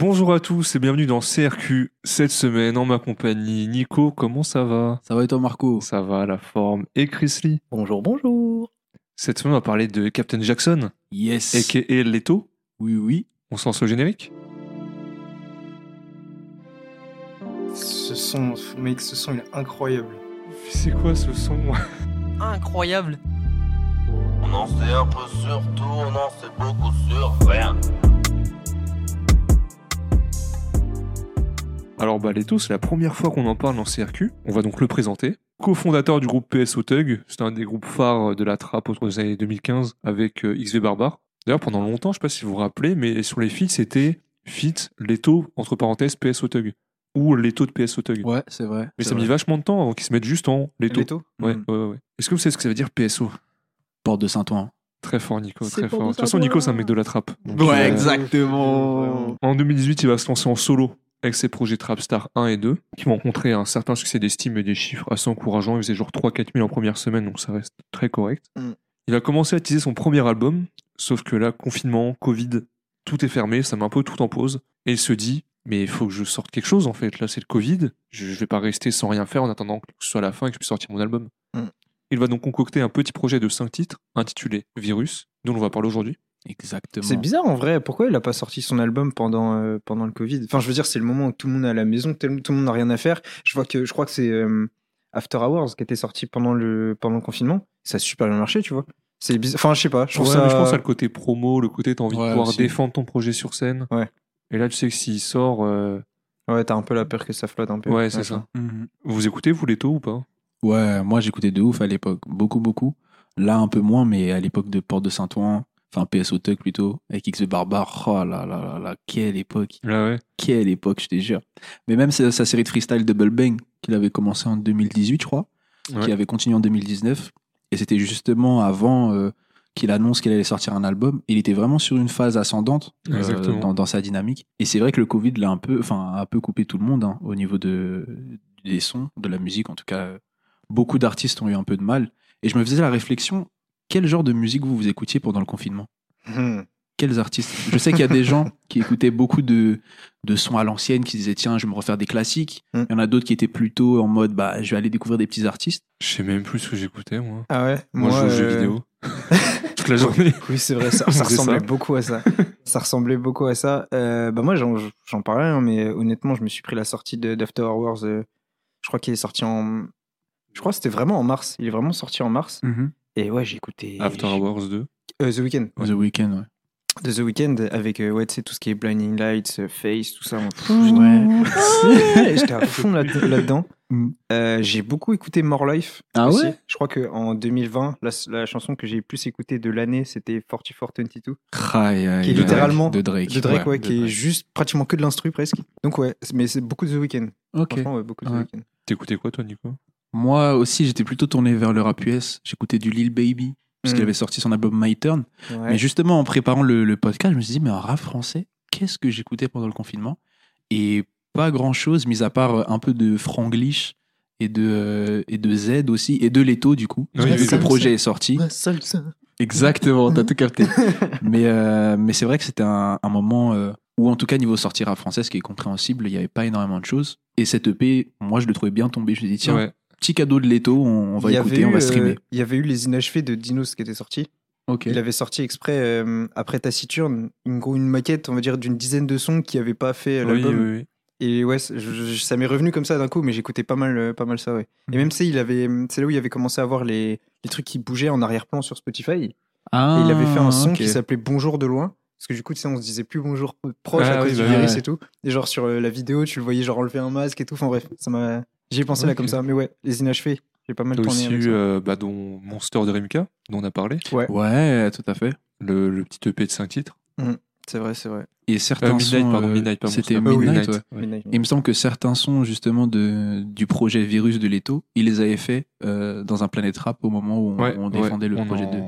Bonjour à tous et bienvenue dans CRQ. Cette semaine, en ma compagnie, Nico, comment ça va? Ça va et toi, Marco? Ça va, la forme. Et Chris Lee? Bonjour, bonjour. Cette semaine, on va parler de Captain Jackson, Yes. a.k.a. Leto. Oui, oui. On se lance au générique? Ce son, mec, ce son il est incroyable. C'est quoi ce son? Incroyable. On en sait un peu sur tout, on en sait beaucoup sur rien. Alors bah Leto, c'est la première fois qu'on en parle dans CRQ. On va donc le présenter. Co-fondateur du groupe PSO Tug, c'est un des groupes phares de la trappe autour des années 2015 avec euh, XV Barbare. D'ailleurs pendant longtemps, je sais pas si vous vous rappelez, mais sur les feats c'était feat Leto entre parenthèses PSO Tug ou Leto de PSO Tug. Ouais, c'est vrai. mais c'est ça a mis vrai. vachement de temps avant qu'ils se mettent juste en Leto. Leto Ouais, Mm. ouais, ouais. Est-ce que vous savez ce que ça veut dire PSO Porte de Saint-Ouen. Très fort Nico, très fort. De toute façon Nico c'est un mec de la trappe. Donc, euh, exactement. En 2018, il va se lancer en solo avec ses projets Trapstar 1 et 2, qui vont rencontrer un certain succès d'estime et des chiffres assez encourageants. Il faisait genre 3-4 000 en première semaine, donc ça reste très correct. Mm. Il a commencé à teaser son premier album, sauf que là, confinement, Covid, tout est fermé, ça met un peu tout en pause. Et il se dit, mais il faut que je sorte quelque chose en fait. Là, c'est le Covid, je, je vais pas rester sans rien faire en attendant que ce soit la fin et que je puisse sortir mon album. Mm. Il va donc concocter un petit projet de 5 titres, intitulé Virus, dont on va parler aujourd'hui. Exactement. C'est bizarre en vrai, pourquoi il a pas sorti son album pendant, euh, pendant le Covid? Enfin, je veux dire, c'est le moment où tout le monde est à la maison, tout le monde n'a rien à faire. Je vois que je crois que c'est euh, After Hours qui était sorti pendant le, pendant le confinement. Ça a super bien marché, tu vois. C'est bizarre. Enfin, je sais pas, je trouve Ouais, ça. je pense à le côté promo, le côté t'as envie Ouais, de pouvoir aussi. défendre ton projet sur scène. Ouais. Et là, tu sais que s'il sort, euh, Ouais, t'as un peu la peur que ça flotte un peu. ouais, c'est ça. Mhm. Vous écoutez vous les taux ou pas? Ouais, moi j'écoutais de ouf à l'époque. Beaucoup, beaucoup. Là, un peu moins, mais à l'époque de Porte de Saint-Ouen, enfin PSO Tuck plutôt, avec X Barbare. Oh là là là là, quelle époque. Ouais. Quelle époque, je te jure. Mais même sa, sa série de freestyle Double Bang, qu'il avait commencé en 2018, je crois, Ouais. qui avait continué en 2019. Et c'était justement avant euh, qu'il annonce qu'il allait sortir un album. Il était vraiment sur une phase ascendante euh, dans, dans sa dynamique. Et c'est vrai que le Covid l'a un peu, enfin, a un peu coupé tout le monde hein, au niveau de, des sons, de la musique. En tout cas, euh, beaucoup d'artistes ont eu un peu de mal. Et je me faisais la réflexion, quel genre de musique vous vous écoutiez pendant le confinement? Hmm. quels artistes? Je sais qu'il y a des gens qui écoutaient beaucoup de, de sons à l'ancienne, qui disaient tiens, je vais me refaire des classiques. Mm. Il y en a d'autres qui étaient plutôt en mode bah, je vais aller découvrir des petits artistes. Je sais même plus ce que j'écoutais, moi. Ah ouais? Moi, je joue aux jeux euh, vidéo. Toute la journée. Oui, c'est vrai, ça, ça ressemblait ça. beaucoup à ça. ça ressemblait beaucoup à ça. Euh, bah moi, j'en j'en parlais, hein, mais honnêtement, je me suis pris la sortie de- d'After Hours. euh, je crois qu'il est sorti en. Je crois que c'était vraiment en mars. Il est vraiment sorti en mars. Et ouais, j'ai écouté. After Hours 2. Euh, The Weeknd. ouais. The Weeknd, ouais. De The Weeknd avec euh, ouais, tu sais, tout ce qui est Blinding Lights, euh, Face, tout ça. Ouais. J'étais à fond là- là-dedans. Mm. Euh, j'ai beaucoup écouté More Life. Ah aussi. ouais? Je crois qu'en 2020, la, la chanson que j'ai le plus écoutée de l'année, c'était 4422. Aïe, aïe, Qui est littéralement de Drake. De Drake, ouais, de qui est Drake. juste pratiquement que de l'instru presque. Donc ouais, mais c'est beaucoup de The Weeknd. Ok. Franchement, ouais, beaucoup de Ouais. The Weeknd. T'écoutais quoi, toi, Nico Moi aussi, j'étais plutôt tourné vers le rap US. J'écoutais du Lil Baby, puisqu'il Mm. avait sorti son album My Turn. Ouais. Mais justement, en préparant le, le podcast, je me suis dit, mais en rap français, qu'est-ce que j'écoutais pendant le confinement? Et pas grand-chose, mis à part un peu de Franglish et de, euh, et de Z aussi, et de Leto, du coup. Oui, Vu oui, que le projet est sorti. Exactement, t'as tout capté. mais euh, mais c'est vrai que c'était un, un moment euh, où, en tout cas, niveau sortie rap français, ce qui est compréhensible, il n'y avait pas énormément de choses. Et cette EP, moi, je le trouvais bien tombé. Je me suis dit, tiens, Ouais. Petit cadeau de Leto, on, on va écouter, on va euh, streamer. Il y avait eu les inachevés de Dinos qui étaient sortis. Ok. Il avait sorti exprès, euh, après Taciturne, une, une maquette, on va dire, d'une dizaine de sons qui n'avaient pas fait euh, Oui, l'album. oui, oui. Et ouais, c'est- je- je- ça m'est revenu comme ça d'un coup, mais j'écoutais pas mal, pas mal ça, ouais. Et même, c'est il avait, c'est là où il avait commencé à voir les, les trucs qui bougeaient en arrière-plan sur Spotify. Ah, Et il avait fait un son ok. qui s'appelait Bonjour de loin. Parce que du coup, tu sais, on se disait plus bonjour proche Ah à oui, cause bah du virus ouais. et tout. Et genre sur la vidéo, tu le voyais genre enlever un masque et tout. Enfin bref, ça m'a. J'y ai pensé là Ok. comme ça. Mais ouais, les inachevés, j'ai pas mal tourné aussi avec eu ça. euh, bah, dont Monster de Rimka, dont on a parlé. Ouais, Ouais, tout à fait. Le, le petit EP de 5 titres. c'est vrai, c'est vrai. Et certains Euh, Midnight, sons, pardon, euh, Midnight, pardon. c'était Midnight, Midnight. ouais. Midnight, Il me semble que certains sons justement de, du projet Virus de Leto, il les avait fait euh, dans un Planet Rap au moment où on, Ouais, on ouais, défendait le on projet en- de,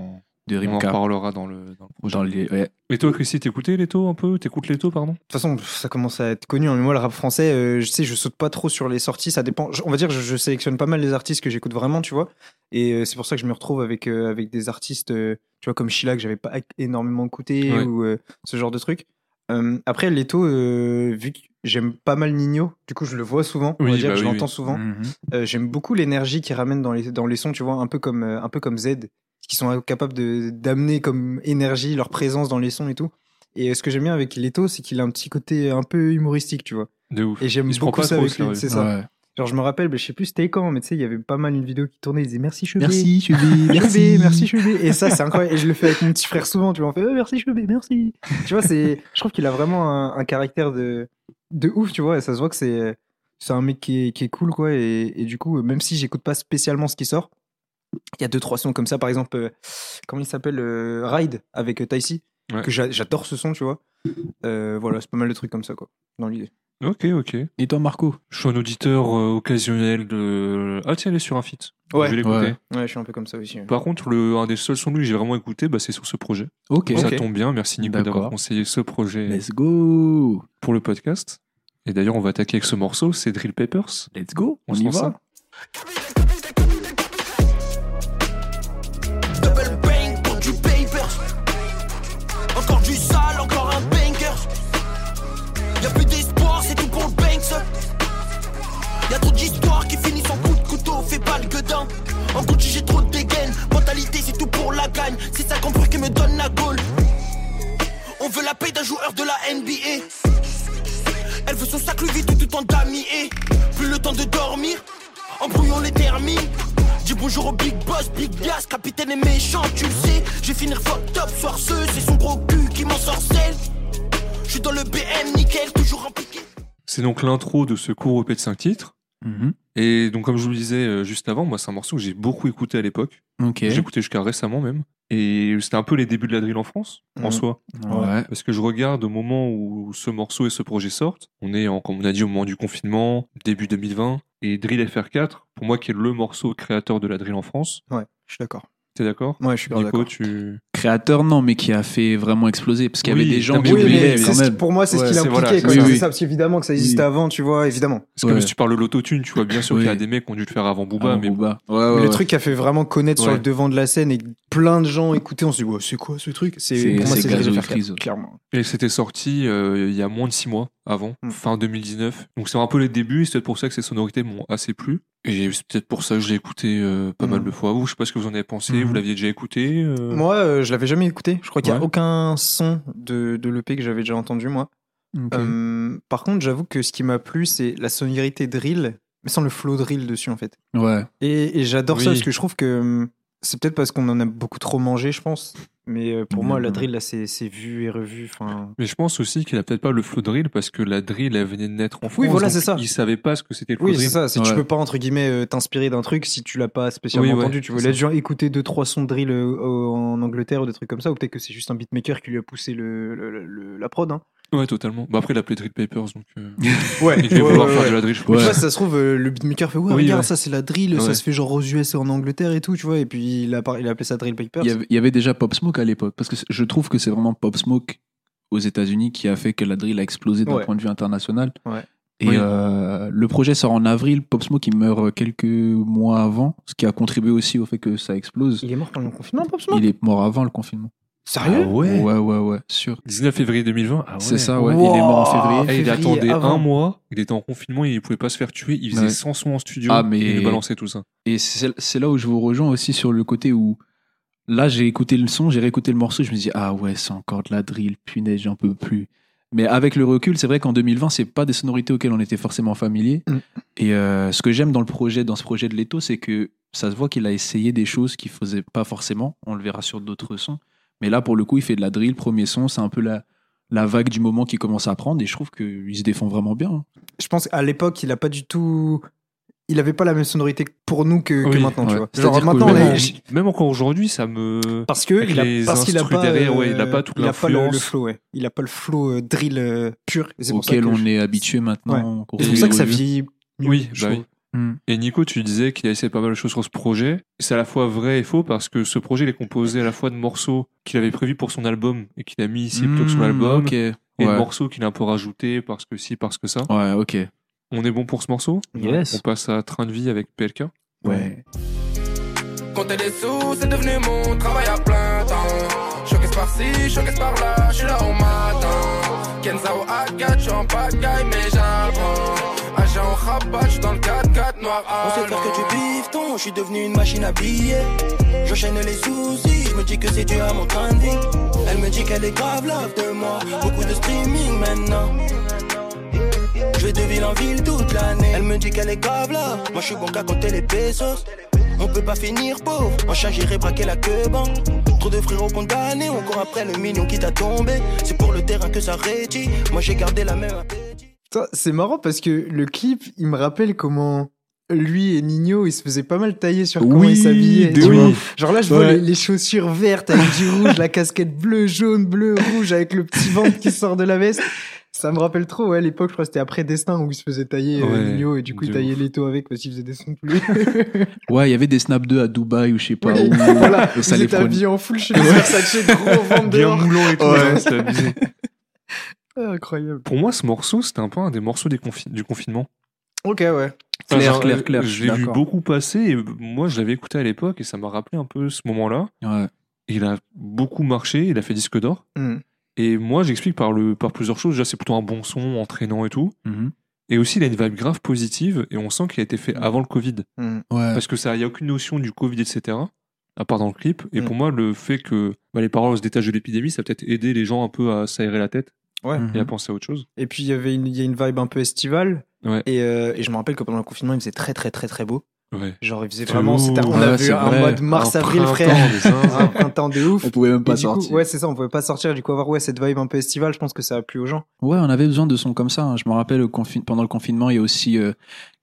de On en Rimka. reparlera dans le, dans le projet. Dans les, ouais. Et toi, Christy, t'écoutais Leto un peu? T'écoutes Leto, pardon? De toute façon, ça commence à être connu. hein. Mais moi, le rap français, euh, je sais, je saute pas trop sur les sorties. Ça dépend. On va dire, je, je sélectionne pas mal les artistes que j'écoute vraiment, tu vois. Et euh, c'est pour ça que je me retrouve avec, euh, avec des artistes, euh, tu vois, comme Sheila, que j'avais pas énormément écouté, Ouais. ou euh, ce genre de trucs. Euh, après, Leto, euh, vu que j'aime pas mal Nino, du coup, je le vois souvent. On Oui, va dire bah que je oui, l'entends oui. souvent. Mhm. Euh, j'aime beaucoup l'énergie qu'ils ramènent dans les, dans les sons, tu vois, un peu comme, euh, un peu comme Z, qui sont capables de, d'amener comme énergie leur présence dans les sons et tout. Et euh, ce que j'aime bien avec Leto, c'est qu'il a un petit côté un peu humoristique, tu vois. De ouf. Et j'aime beaucoup ça avec lui, c'est ça. Ouais. Genre, je me rappelle, bah, je sais plus c'était quand, mais tu sais, il y avait pas mal une vidéo qui tournait, il disait merci Chebé. Merci. Chebé, merci Chebé. Et ça, c'est incroyable. Et je le fais avec mon petit frère souvent, tu vois. On fait, oh, merci Chebé, merci. Tu vois, c'est, je trouve qu'il a vraiment un, un caractère de, de ouf, tu vois. Et ça se voit que c'est, c'est un mec qui est, qui est cool, quoi. Et, et du coup, même si j'écoute pas spécialement ce qui sort, il y a deux, trois sons comme ça. Par exemple, euh, comment il s'appelle euh, Ride avec euh, Taïsi. Ouais. Que j'a- j'adore ce son, tu vois. Euh, voilà, c'est pas mal de trucs comme ça, quoi. Dans l'idée. Ok, ok. Et toi, Marco? Je suis un auditeur euh, occasionnel de. Ah, tiens, elle est sur un feat. Ouais. Je vais l'écouter. Ouais. Ouais, je suis un peu comme ça aussi. ouais. Par contre, le, un des seuls sons de lui que j'ai vraiment écouté, bah, c'est sur ce projet. Ok. Ça Ok. tombe bien. Merci Nico D'accord. d'avoir conseillé ce projet Let's go. pour le podcast. Et d'ailleurs, on va attaquer avec ce morceau, c'est Drill Papers. Let's go. On On, se y lance va. ça la paix d'un joueur de la NBA. Elle veut son sac Louis Vuitton tout en damier. Plus le temps de dormir, embrouillons les termines. Dis bonjour au big boss, big gas, capitaine est méchant, tu le sais. Je vais finir fucked up, soir ce, c'est son gros cul qui m'en sorcelle. Je suis dans le BM, nickel, toujours impliqué. C'est donc l'intro de ce court EP de 5 titres. Mhm. Et donc, comme je vous le disais euh, juste avant, moi, c'est un morceau que j'ai beaucoup écouté à l'époque. Ok. J'ai écouté jusqu'à récemment même. Et c'était un peu les débuts de la drill en France, en Mhm. soi. Ouais. Parce que je regarde au moment où ce morceau et ce projet sortent. On est, en, comme on a dit, au moment du confinement, début 2020. Et Drill FR4, pour moi, qui est le morceau créateur de la drill en France. Ouais, je suis d'accord. T'es d'accord? Ouais, je suis Nico, d'accord. tu. Créateur, non, mais qui a fait vraiment exploser. Parce qu'il y Oui, avait des gens qui oui, mais quand même. pour moi, c'est Ouais, ce qu'il impliqué. voilà, quoi. oui, C'est oui. ça, parce qu'évidemment que ça existait Oui. avant, tu vois, évidemment. Parce que Ouais. même si tu parles de l'autotune, tu vois bien sûr Oui. qu'il y a des mecs qui ont dû le faire avant Booba, Ah, mais Booba. Ouais, Mais ouais, le truc qui a fait vraiment connaître sur le devant de la scène et plein de gens écoutaient, on se dit, ouais, c'est quoi ce truc? C'est- pour moi, c'est c'est Gazo Drill et FR4, Freeze. clairement. Et c'était sorti euh, il y a moins de 6 mois avant, Mm. fin 2019. Donc c'est un peu les débuts, et c'est peut-être pour ça que ces sonorités m'ont assez plu. Et c'est peut-être pour ça que je l'ai écouté euh, pas Mm. mal de fois. Vous, je sais pas ce que vous en avez pensé, Mhm. vous l'aviez déjà écouté euh, Moi, euh, je l'avais jamais écouté. Je crois qu'il n'y a Ouais. aucun son de, de l'EP que j'avais déjà entendu, moi. Euh, par contre, j'avoue que ce qui m'a plu, c'est la sonorité drill, mais sans le flow drill dessus, en fait. Ouais. Et, et j'adore ça parce que je trouve que hum, c'est peut-être parce qu'on en a beaucoup trop mangé, je pense. Mais euh, pour moi, la drill, là, c'est vu et revu. Enfin, Mais je pense aussi qu'il a peut-être pas le flow drill parce que la drill, elle venait de naître en France. Oui, voilà, c'est ça. Il savait pas ce que c'était le flow Oui, drill. c'est ça. C'est tu peux pas entre guillemets euh, t'inspirer d'un truc si tu l'as pas spécialement Oui, ouais, entendu. Tu veux les gens écouter deux trois sons de drill euh, en Angleterre ou des trucs comme ça, ou peut-être que c'est juste un beatmaker qui lui a poussé le, le- le- la prod. Hein. Ouais, totalement. Bah après, il appelait Drill Papers, donc euh, Ouais. il devait vouloir faire de la drill, je Mais pense. tu vois, ça se trouve, euh, le beatmaker fait Ouais, Oui, regarde, ouais. ça c'est la drill, Ouais. ça se fait genre aux US et en Angleterre et tout, tu vois. Et puis il a, par- il a appelé ça Drill Papers. Il y, avait, il y avait déjà Pop Smoke à l'époque. Parce que c'est- je trouve que c'est vraiment Pop Smoke aux États-Unis qui a fait que la drill a explosé d'un Ouais. point de vue international. Ouais. Et Oui. euh, le projet sort en avril. Pop Smoke, il meurt quelques mois avant, ce qui a contribué aussi au fait que ça explose. Il est mort pendant le confinement, Pop Smoke? Il est mort avant le confinement. Sérieux Ah ouais Ouais, ouais, ouais, sûr. 19 février 2020. Ah ouais. C'est ça, ouais. Wow. Il est mort en février. Et il attendait avant. un mois, il était en confinement, il pouvait pas se faire tuer, il faisait Ouais. 100 sons en studio, Ah, mais- et il balançait tout ça. Et c'est c'est là où je vous rejoins aussi sur le côté où là j'ai écouté le son, j'ai réécouté le morceau, je me dis ah ouais c'est encore de la drill, punaise j'en peux plus. Mais avec le recul, c'est vrai qu'en 2020 c'est pas des sonorités auxquelles on était forcément familier. Mm. Et euh, ce que j'aime dans le projet, dans ce projet de Leto, c'est que ça se voit qu'il a essayé des choses qu'il faisait pas forcément. On le verra sur d'autres sons. Mais là pour le coup il fait de la drill, premier son, c'est un peu la la vague du moment qui commence à prendre et je trouve qu'il se défend vraiment bien. hein. Je pense qu'à l'époque, il a pas du tout. Il avait pas la même sonorité pour nous que, maintenant, tu vois. C'est-à-dire Genre maintenant, même, en- même encore aujourd'hui, ça me. Parce que Avec il a, les parce qu'il a pas derrière, euh, ouais, il a pas toute il a pas le, le flow ouais. il a pas le flow euh, drill euh, pur auquel que on je- est habitué maintenant. c'est pour ça que ça vieillit mieux, Oui, bah oui. Mm. Et Nico, tu disais qu'il a essayé pas mal de choses sur ce projet. C'est à la fois vrai et faux parce que ce projet, il est composé à la fois de morceaux qu'il avait prévus pour son album et qu'il a mis ici plutôt que sur Mm, l'album, ok. et de morceaux qu'il a un peu rajoutés parce que si, parce que ça. Ouais, ok. On est bon pour ce morceau? Yes. On passe à Train de vie avec PLK. Ouais. Compter des sous, c'est devenu mon travail à plein temps. Choqué par-ci, par-là, je suis là au matin. Kenza au A4, je suis en pagaille, mais j'apprends. Agent au rabat, dans le 4-4 noir On sait faire que du bifton, je suis devenu une machine à billets. J'enchaîne les soucis, je me dis que c'est dû à mon train. Elle me dit qu'elle est grave love de moi, beaucoup de streaming maintenant. Je vais de ville en ville toute l'année. Elle me dit qu'elle est grave là, moi je suis bon qu'à compter les pesos. On peut pas finir pauvre, en charge j'irai braquer la queue. Trop de frérots condamnés, on court après le million qui t'a tombé. C'est pour le terrain que ça rétit, moi j'ai gardé la même C'est marrant parce que le clip, il me rappelle comment lui et Nino, ils se faisaient pas mal tailler sur comment Oui, ils s'habillaient. Genre là, je vois les, les chaussures vertes avec du rouge, la casquette bleu, jaune, bleu, rouge avec le petit ventre qui sort de la veste. Ça me rappelle trop, ouais, à l'époque, je crois que c'était après Destin où il se faisait tailler euh, Ouais, Nino et du coup, il de taillait ouf. Leto avec parce qu'il faisait des sons plus. Ouais, il y avait des Snap 2 à Dubaï ou je sais pas Oui, où. voilà, Et ça ils les étaient habillés en full chemise Versace, gros ventre Bien dehors. moulant et tout. Ouais. hein, C'était abusé. Ah, incroyable. Pour moi, ce morceau, c'était un peu un des morceaux des confi- du confinement. Ok, ouais. Enfin, Clair, clair, clair, je l'ai vu beaucoup passer et moi, je l'avais écouté à l'époque et ça m'a rappelé un peu ce moment-là. Ouais. Il a beaucoup marché, il a fait disque d'or. Hmm. Et moi, j'explique par, le, par plusieurs choses. Déjà, c'est plutôt un bon son, entraînant et tout. Mhm. Et aussi, il a une vibe grave positive et on sent qu'il a été fait avant le Covid. Hmm. Ouais. Parce que ça, il n'y a aucune notion du Covid, etc. À part dans le clip. Et Mm. pour moi, le fait que bah, les paroles se détachent de l'épidémie, ça a peut-être aidé les gens un peu à s'aérer la tête Ouais. Mhm. et à penser à autre chose. Et puis il y avait une, il y a une vibe un peu estivale. Ouais. Et, euh, et je me rappelle que pendant le confinement, il faisait très très très très beau. Ouais. Genre il faisait vraiment, ouf. c'était- on Ouais, a c'est vu un vrai. mode mars Un avril printemps frère, de un printemps de ouf. On pouvait même Et pas coup, sortir. ouais, c'est ça, on pouvait pas sortir. Du coup, avoir ouais, cette vibe un peu estivale, je pense que ça a plu aux gens. Ouais, on avait besoin de sons comme ça. hein. Je me rappelle pendant le confinement, il y a aussi euh,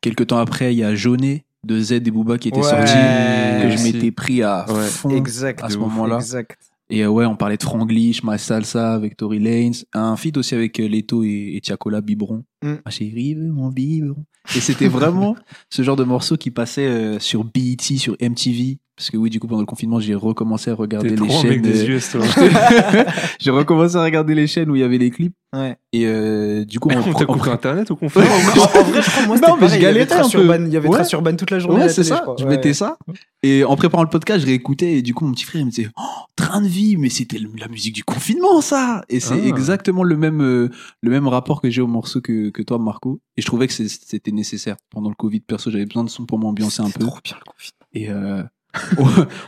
quelques temps après, il y a Jaunet de Z et Booba qui était Ouais. sorti que je m'étais pris à Ouais. fond Exact. à ce de moment-là. Exact. Et euh, ouais, on parlait de Franglish, My Salsa avec Tory Lanez, un feat aussi avec euh, Leto et, et Tiakola Biberon. Mm. Ma chérie mon biberon. Et c'était vraiment ce genre de morceau qui passait euh, sur BET, sur MTV. Parce que oui, du coup, pendant le confinement, j'ai recommencé à regarder les chaînes. mec des euh, toi. j'ai recommencé à regarder les chaînes où il y avait les clips. Ouais. Et euh, du coup, on, On t'a coupé internet au confinement en, en vrai, je crois, moi, Non, mais je pareil, il y avait galérais un peu. Urban- Il y avait Ouais. Trace Urban toute la journée. Ouais, c'est ça. crois. Je Ouais. mettais ça. Et en préparant le podcast, je réécoutais. Et du coup, mon petit frère il me disait Oh, train de vie, mais c'était la musique du confinement, ça. Et c'est Ah. exactement le même, euh, le même rapport que j'ai au morceau que, que toi, Marco. Et je trouvais que c'était nécessaire. Pendant le Covid, perso, j'avais besoin de son pour m'ambiancer un peu. trop bien le confinement. Et euh...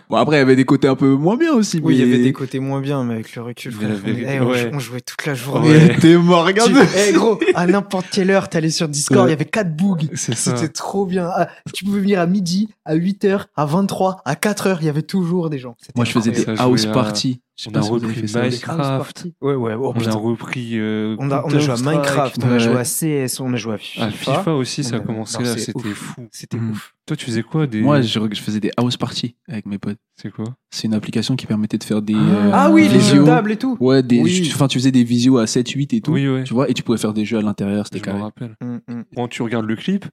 bon, après, il y avait des côtés un peu moins bien aussi. Oui, il y avait des côtés moins bien, mais avec le recul, frère, on, eh, on- ouais. on jouait toute la journée. Ouais. T'es mort, regarde. Tu- Eh gros, à n'importe quelle heure, t'allais sur Discord, il Ouais. y avait 4 bougs. C'est ça. C'était trop bien. Ah, tu pouvais venir à midi, à 8h, à 23, à 4h, il y avait toujours des gens. Moi, je faisais des house à- parties. Je on a si repris. Minecraft. Ouais, ouais, oh, On putain. a repris. euh, On a, on a joué à. Minecraft, on a joué à CS, on a joué à FIFA. À FIFA aussi, ça a commencé non, là, c'était fou. C'était Mhm. ouf. Toi, tu faisais quoi des... Moi, je, je faisais des house parties avec mes potes. C'est quoi? C'est une application qui permettait de faire des. euh, Ah oui, les jeux de table et tout. Ouais, des, Oui. enfin, tu faisais des visios à 7, 8 et tout. Oui, ouais. Tu vois, et tu pouvais faire des jeux à l'intérieur, c'était Je carré. me rappelle. Mm, mm. Quand tu regardes le clip,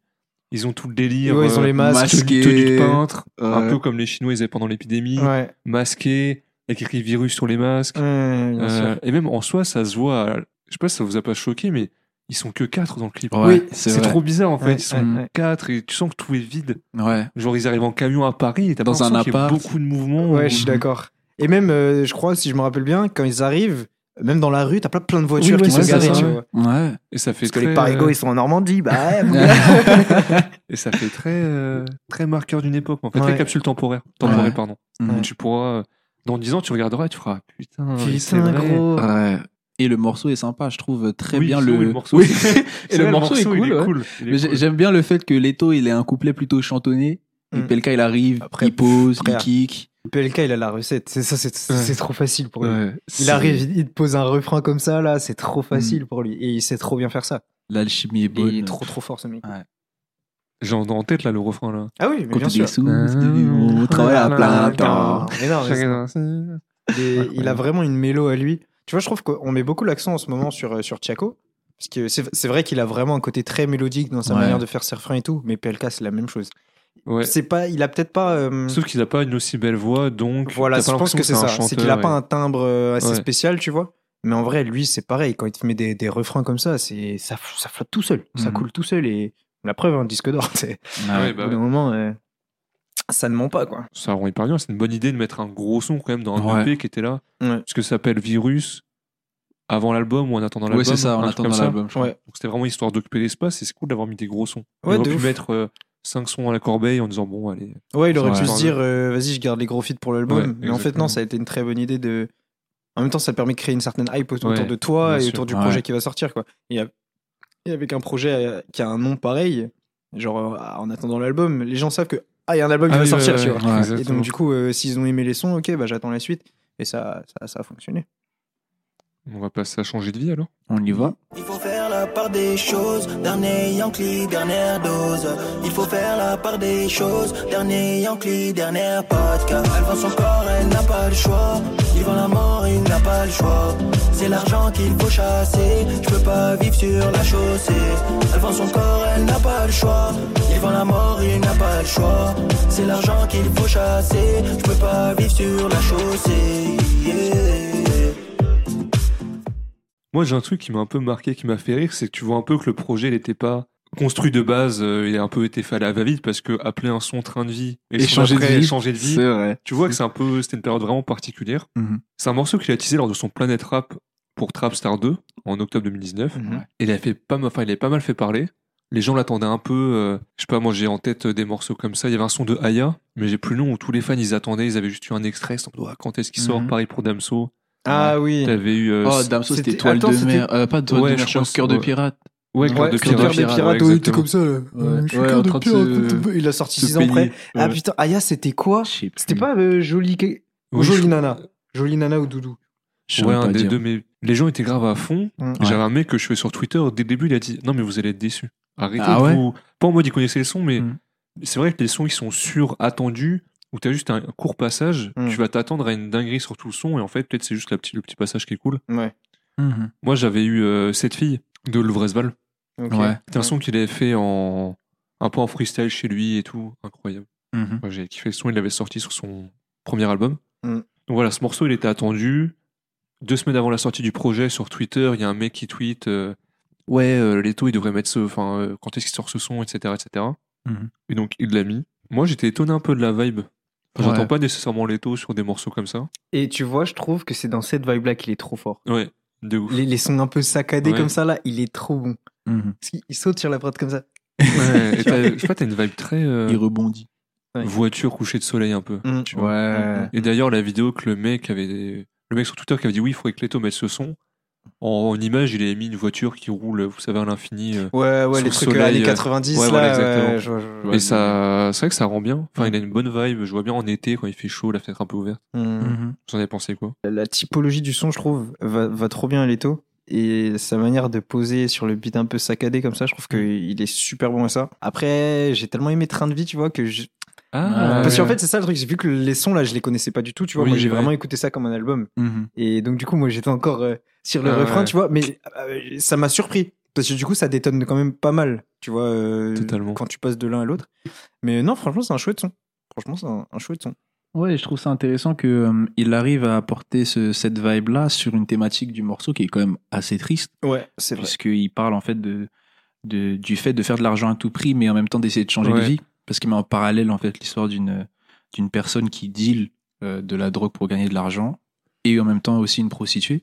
ils ont tout le délire. Ouais, ils ont les masques. tenue- masqués. tenue de peintre, un peu comme les Chinois ils avaient pendant l'épidémie, Ouais, masqués, avec écrit virus sur les masques. ouais, Euh, et même en soi, ça se voit. Je sais pas si ça vous a pas choqué, mais ils sont que quatre dans le clip. Ouais, Oui, c'est trop bizarre en fait. Ouais, ils sont ouais, quatre et tu sens que tout est vide. Ouais. Genre ils arrivent en camion à Paris et t'as Dans pas un qu'il y a appart. beaucoup de mouvements. Ouais, je suis d'accord. Et même, euh, je crois, si je me rappelle bien, quand ils arrivent, même dans la rue, t'as plein, plein de voitures Oui, qui ouais, sont garées, tu ouais. vois. Ouais. Et ça fait Parce que très, les Parigots, euh, ils sont en Normandie, bah. Et ça fait très, euh, très marqueur d'une époque, en fait, Ouais. très capsule temporaire. Ouais. pardon. Tu pourras, euh, dans 10 ans, tu regarderas et tu feras, putain, c'est vrai. gros. Ouais. Et le morceau est sympa, je trouve très Oui, bien le. le morceau. Oui. Et le vrai, morceau est il cool, ouais. J'aime bien le fait que Leto, il ait un couplet plutôt chantonné. Et Mm. Pelka, il arrive, Après, il pose, il kick. PLK, il a la recette. C'est ça, c'est Ouais. trop facile pour lui. Ouais. Il arrive, il te pose un refrain comme ça, là, c'est trop facile pour lui. Et il sait trop bien faire ça. L'alchimie est Et bonne. il est trop, trop fort, ce mec. J'ai en en tête, là, le refrain, là. Ah oui, mais bien sûr. sous, Ah, on travaille à plein temps. Mais non, mais Chacun c'est- dans- il, a vraiment une mélo à lui. Tu vois, je trouve qu'on met beaucoup l'accent en ce moment sur, euh, sur Tiako. Parce que c'est vrai qu'il a vraiment un côté très mélodique dans sa Ouais. manière de faire ses refrains et tout. Mais PLK, c'est la même chose. Ouais. C'est pas, il a peut-être pas. euh, Sauf qu'il a pas une aussi belle voix, donc. Voilà, je pense que c'est ça. C'est qu'il a pas un timbre euh, assez Ouais. spécial, tu vois. Mais en vrai, lui, c'est pareil. Quand il te met des, des refrains comme ça, c'est ça, ça flotte tout seul. Ça Mhm. coule tout seul. Et la preuve, un disque d'or. c'est- Ouais, Ouais. bah Au bout d'un ouais. moment, euh, Ça ne ment pas, quoi. Ça rend hyper bien. C'est une bonne idée de mettre un gros son quand même dans un Ouais. EP qui était là. Ouais. Ce que ça s'appelle Virus avant l'album ou en attendant l'album. Ouais, c'est ça, en attendant l'album. Donc c'était vraiment histoire d'occuper l'espace et c'est cool d'avoir mis des gros sons. Ouais, On de aurait pu ouf. mettre 5 sons à la corbeille en disant bon, allez. Ouais, il aurait pu se dire, euh, vas-y, je garde les gros feats pour l'album. Ouais, mais en fait, non, ça a été une très bonne idée de. En même temps, ça permet de créer une certaine hype autour Ouais, de toi et sûr. autour du Ouais. projet qui va sortir, quoi. A- et avec un projet euh, qui a un nom pareil, genre euh, en attendant l'album, les gens savent que ah, il y a un album qui Ah va oui, sortir, tu vois. Ouais. Et donc, du coup, euh, s'ils ont aimé les sons, ok, bah j'attends la suite. Et ça, ça, ça a fonctionné. On va passer à changer de vie alors? On y va. Il faut faire la part des choses, dernier Yankee, dernière dose. Il faut faire la part des choses, dernier Yankee, dernière podcast. Elle vend son corps, elle n'a pas le choix. Il vend la mort, il n'a pas le choix. C'est l'argent qu'il faut chasser, je peux pas vivre sur la chaussée. Elle vend son corps, elle n'a pas le choix. Il vend la mort, il n'a pas le choix. C'est l'argent qu'il faut chasser, je peux pas vivre sur la chaussée. Moi, j'ai un truc qui m'a un peu marqué, qui m'a fait rire, c'est que tu vois un peu que le projet n'était pas construit de base, euh, il a un peu été fait à la va-vite parce que appeler un son train de vie et, changer de vie. changer de vie, C'est vrai. tu vois que c'est un peu, c'était une période vraiment particulière. Mhm. C'est un morceau qu'il a teasé lors de son Planet Rap pour Trap Star 2 en octobre 2019. Mhm. Et il a fait pas mal, enfin, il avait pas mal fait parler. Les gens l'attendaient un peu, euh, je sais pas, moi j'ai en tête euh, des morceaux comme ça. Il y avait un son de Aya, mais j'ai plus le nom où tous les fans ils attendaient, ils avaient juste eu un extrait, ils quand est-ce qu'il sort Mhm. Pareil pour Damso? Ah oui. T'avais eu. euh, Oh, Damso, c'était c'était- toile de mer. Euh, pas toile Ouais, de mer, je cœur de pirate. Ouais, Cœur Ouais, de Cœur Pirate. des pirates, ouais, ouais, il était exactement. comme ça. là. Ouais. Je suis Ouais, cœur de de pirate, Il a sorti se 6 ans après. Ah putain, Aya, c'était quoi C'était pas euh, Jolie... Jolie je- Nana Jolie Nana ou Doudou Je sais Ouais, un pas des deux, mais les gens étaient grave à fond. Mm. J'avais un mec que je fais sur Twitter, dès le début, il a dit Non, mais vous allez être déçus. Arrêtez Ah de vous. Pas en mode il connaissait les sons, mais Mm. c'est vrai que les sons ils sont sur-attendus, où t'as juste un court passage, Mm. tu vas t'attendre à une dinguerie sur tout le son, et en fait, peut-être c'est juste la petite, le petit passage qui est cool. Ouais. Mhm. Moi, j'avais eu euh, cette fille de Louvresval. Ok. Ouais. C'était un son qu'il avait fait en. un peu en freestyle chez lui et tout. Incroyable. Mhm. Moi, j'ai kiffé le son, il l'avait sorti sur son premier album. Mm. Donc voilà, ce morceau, il était attendu. Deux semaines avant la sortie du projet, sur Twitter, il y a un mec qui tweet euh, Ouais, euh, Leto, il devrait mettre ce. Enfin, euh, quand est-ce qu'il sort ce son, etc. etc. Mhm. Et donc, il l'a mis. Moi, j'étais étonné un peu de la vibe. Ouais. J'entends pas nécessairement Leto sur des morceaux comme ça. Et tu vois, je trouve que c'est dans cette vibe-là qu'il est trop fort. Ouais, de ouf. Les, les sons un peu saccadés Ouais. comme ça, là, il est trop bon. Parce qu'il il saute sur la prod comme ça. Ouais, je sais pas, t'as une vibe très euh, Il rebondit. Ouais. voiture coucher de soleil un peu. Mm. tu vois. Ouais. Et d'ailleurs, la vidéo que le mec avait. Le mec sur Twitter qui avait dit oui, il faudrait que Leto mette ce son. En, en image, il avait mis une voiture qui roule, vous savez, à l'infini. euh, Ouais, ouais, les le trucs soleil, années euh, 90, ouais, là. voilà, ouais, exactement. je vois- je vois. Et ça, c'est vrai que ça rend bien. Enfin, il a une bonne vibe. Je vois bien en été quand il fait chaud, la fenêtre un peu ouverte. Mm. Mhm. Vous en avez pensé quoi? La typologie du son, je trouve, va, va trop bien à Leto. Et sa manière de poser sur le beat un peu saccadé comme ça, je trouve qu'il est super bon à ça. Après, j'ai tellement aimé Train de vie, tu vois, que je... Ah, Parce ouais. qu'en fait, c'est ça le truc, j'ai vu que les sons là, je les connaissais pas du tout, tu vois. Oui, moi, j'ai ouais. vraiment écouté ça comme un album. Mhm. Et donc, du coup, moi, j'étais encore euh, sur le Ah, refrain, ouais. tu vois. Mais euh, ça m'a surpris. Parce que du coup, ça détonne quand même pas mal, tu vois, euh, Totalement. quand tu passes de l'un à l'autre. Mais non, franchement, c'est un chouette son. Franchement, c'est un, un chouette son. Ouais, je trouve ça intéressant que euh, il arrive à apporter ce- cette vibe-là sur une thématique du morceau qui est quand même assez triste, Ouais, c'est vrai. puisqu'il parle en fait de, de du fait de faire de l'argent à tout prix, mais en même temps d'essayer de changer de Ouais. vie, parce qu'il met en parallèle en fait l'histoire d'une d'une personne qui deal euh, de la drogue pour gagner de l'argent et en même temps aussi une prostituée.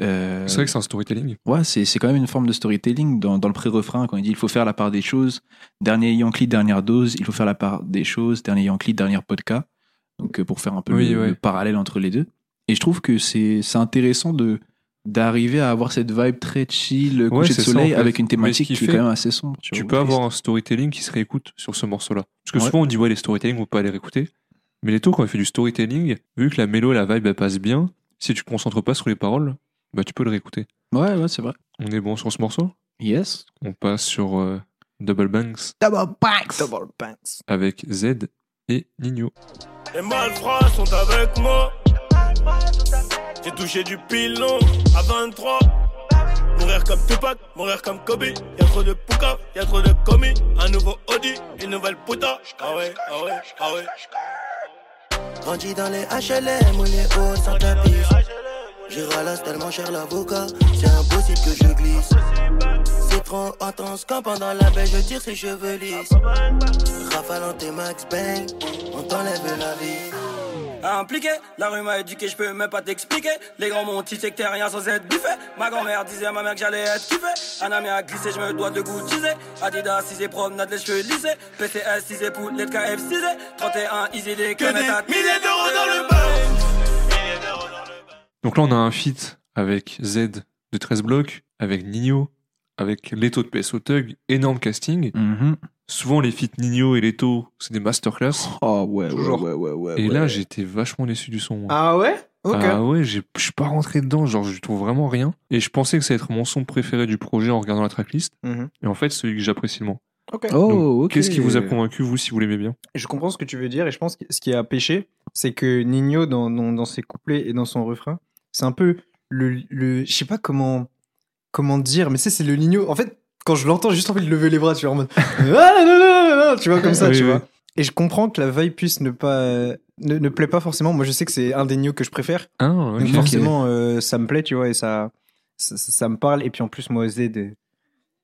Euh, C'est vrai que c'est un storytelling. Ouais, c'est c'est quand même une forme de storytelling dans, dans le pré-refrain quand il dit il faut faire la part des choses. Dernier Yankee, dernière dose. Il faut faire la part des choses. Dernier Yankee, dernière podcast. Donc euh, pour faire un peu Oui, le, ouais. le parallèle entre les deux. Et je trouve que c'est c'est intéressant de d'arriver à avoir cette vibe très chill, coucher de ça, soleil, en fait. avec une thématique qui qui est fait- quand même assez sombre. Tu vois, peux avoir un storytelling qui se réécoute sur ce morceau-là. Parce que Ouais. souvent on dit ouais les storytelling, faut pas les réécouter. Mais les taux quand il fait du storytelling, vu que la mélo et la vibe elle passe bien, si tu te concentres pas sur les paroles, bah tu peux le réécouter. Ouais, ouais, c'est vrai. On est bon sur ce morceau? Yes. On passe sur euh, Double Banks Double banks. Double banks. avec Z et Nino. Les malfrats sont avec moi. J'ai touché du pilon à 23. Mourir comme Tupac, mourir comme Kobe. Y'a trop de pouka, y'a trop de commis. Un nouveau Audi, une nouvelle puta. Ah ouais, ah ouais, ah ouais. Grandi dans les HLM où les hauts sans tapis. Ralasse tellement cher l'avocat, c'est impossible que je glisse. T'es trop intense quand pendant la baie je tire ses cheveux lisses. Rafale en tes max bang, on t'enlève la vie. Impliqué, la rue m'a éduqué, je peux même pas t'expliquer. Les grands m'ont dit que t'es rien sans être. Ma grand-mère disait à ma mère que j'allais être kiffé. Un ami a glissé, je me dois de goûtiser. Adidas, 6 promenade, les cheveux lissés. PCS, 6 poulet, KF, 6 31, easy des Que des milliers d'euros dans le. Donc là, on a un feat avec Z de 13 blocs, avec Nino, avec Leto de PSO Tug, énorme casting. Mhm. Souvent, les feats Nino et Leto, c'est des masterclass. Oh ouais, ouais, Toujours. ouais, ouais, ouais. Et ouais. là, j'étais vachement déçu du son. moi. Ah ouais Ok. Ah ouais, j'ai- je suis pas rentré dedans, genre je trouve vraiment rien. Et je pensais que ça allait être mon son préféré du projet en regardant la tracklist. Mhm. Et en fait, celui que j'apprécie le moins. Ok. Oh, ok. Qu'est-ce qui vous a convaincu, vous, si vous l'aimez bien? Je comprends ce que tu veux dire et je pense que ce qui a pêché, c'est que Nino, dans, dans, dans ses couplets et dans son refrain, c'est un peu le, le. Je sais pas comment, comment dire, mais sais, c'est le Nino. En fait, quand je l'entends, j'ai juste envie de lever les bras, tu vois, en mode. Ah, non, non, non, non, non, tu vois, comme ça, Oui, tu oui. vois. Et je comprends que la vibe puisse ne pas. ne, ne plaît pas forcément. Moi, je sais que c'est un des Nino que je préfère. Ah, Donc, forcément, euh, ça me plaît, tu vois, et ça, ça, ça- ça me parle. Et puis en plus, moi, Z, euh,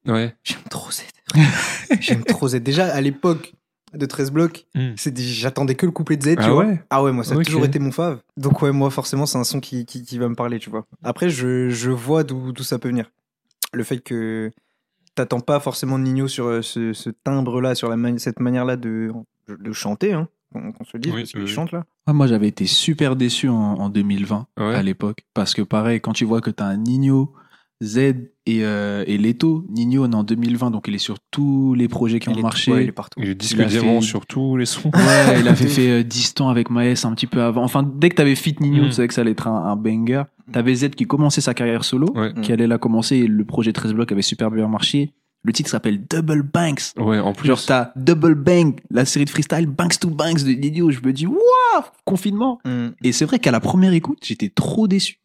Ouais. j'aime trop Z. j'aime trop Z. Déjà, à l'époque de 13 blocs, Hmm. c'est j'attendais que le couplet de Z, tu Ah vois. ouais Ah ouais, moi, ça a toujours été mon fave. Donc, ouais, moi, forcément, c'est un son qui, qui, qui va me parler, tu vois. Après, je, je vois d'où d'où ça peut venir. Le fait que t'attends pas forcément de Nino sur euh, ce, ce timbre-là, sur la mani- cette manière-là de, de chanter, hein, qu'on se dise, Oui, parce qu'il oui. chante là. Ah, moi, j'avais été super déçu en, en 2020, Ouais. à l'époque. Parce que pareil, quand tu vois que t'as un Nino, Z et, euh, et Leto, Nino, on est en 2020, donc il est sur tous les projets qui Il ont est- marché. ouais, il est partout. Il disque Il a diamant fait- sur tous les sons. Ouais, il avait fait euh, Distant avec Maes un petit peu avant. Enfin, dès que t'avais Fit Nino, Mm. tu savais que ça allait être un, un banger. T'avais Z qui commençait sa carrière solo, Ouais. qui allait là commencer, et le projet 13 blocs avait super bien marché. Le titre s'appelle Double Banks. Ouais, en plus. Genre, t'as Double Bang, la série de freestyle Banks to Banks de Nino. Je me dis, waouh, confinement. Hmm. Et c'est vrai qu'à la première écoute, j'étais trop déçu.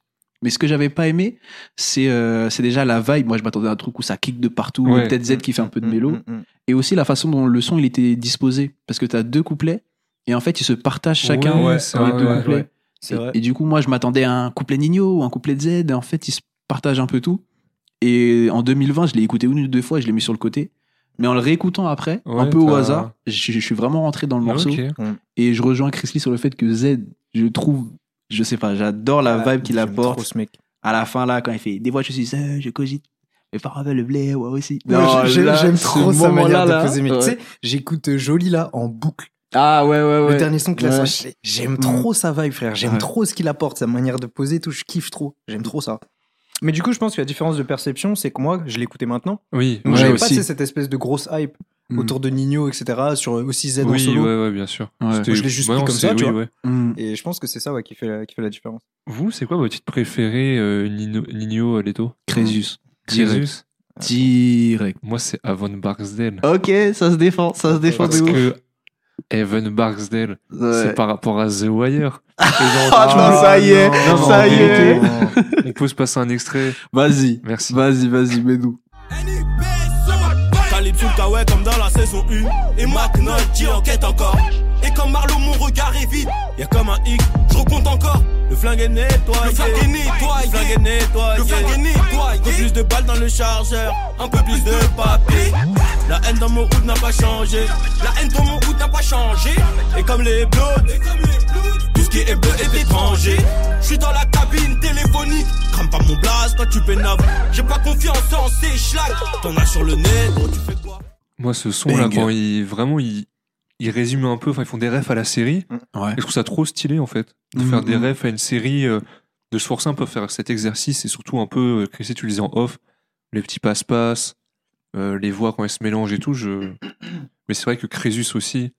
Mais ce que j'avais pas aimé, c'est euh, c'est déjà la vibe. Moi, je m'attendais à un truc où ça kick de partout, Ouais. peut-être Z qui fait un peu de Hmm, mélo. hmm, hmm. et aussi la façon dont le son il était disposé. Parce que tu as deux couplets et en fait ils se partagent chacun Ouais, les deux couplets. et, vrai. et du coup moi je m'attendais à un couplet Nino ou un couplet de Z et en fait ils se partagent un peu tout. Et en 2020 je l'ai écouté une ou deux fois je l'ai mis sur le côté. Mais en le réécoutant après un peu au hasard je, je suis vraiment rentré dans le Ah, morceau. Et je rejoins Chris Lee sur le fait que Z je trouve je sais pas j'adore la Ah, vibe qu'il apporte trop ce mec. à la fin là quand il fait des fois je suis seul je cogite parents veulent le blé ouais aussi Non, là, J'aime ce trop sa manière moment-là, de là, poser. Mais tu sais, j'écoute euh, Jolie là en boucle. Ah ouais, ouais, ouais. Le dernier son classe. Ouais. J'aime trop sa vibe, frère. J'aime Ouais. trop ce qu'il apporte, sa manière de poser, et tout. Je kiffe trop. J'aime trop ça. Mais du coup, je pense que la différence de perception, c'est que moi, je l'écoutais maintenant. Oui, Donc Ouais, j'avais aussi. pas tu sais, cette espèce de grosse hype Mm. autour de Nino, etc. Sur aussi Z en oui, solo. ouais, ouais, bien sûr. Ouais. Je l'ai juste Ouais, pris comme ça, tu oui, vois. ouais. Mm. Et je pense que c'est ça ouais, qui, fait la, qui fait la différence. Vous, c'est quoi votre titre préféré, euh, Nino, Nino Leto? Crésus. Direct. Crésus? Direct. Moi, c'est Avon Barksdale. Ok, ça se défend, ça se défend Parce de ouf. que Evan Barksdale, Ouais. c'est par rapport à The Wire. Ah, non, ça y est, non, ça en y est. On peut se passer un extrait. Vas-y, Merci. vas-y, vas-y, mets-nous. Calibre le kawaii comme dans la saison 1 Et McNulty enquête encore comme Marlowe mon regard est vide. Y'a comme un X, je recompte encore. Le flingue est nettoyé. Le flingue est nettoyé. Le flingue est nettoyé. Le flingue est nettoyé. Un peu plus de balles dans le chargeur. Un peu plus de papier. La haine dans mon hood n'a pas changé. La haine dans mon hood n'a pas changé. Et comme les bloods. Tout ce qui est bleu est étranger. Je suis dans la cabine téléphonique. Crame pas mon blast quand tu pénaves J'ai pas confiance en ces schlags. T'en as sur le net, gros, tu fais quoi? Moi, ce son-là, quand il, vraiment, il, il résume un peu, enfin, ils font des refs à la série. Ouais. Et je trouve ça trop stylé, en fait, de faire des refs à une série, euh, de se forcer un peu à faire cet exercice, et surtout un peu, euh, Chrissy, tu le disais en off, les petits passe-passe, euh, les voix quand elles se mélangent et tout. Je... Mais c'est vrai que Crésus aussi,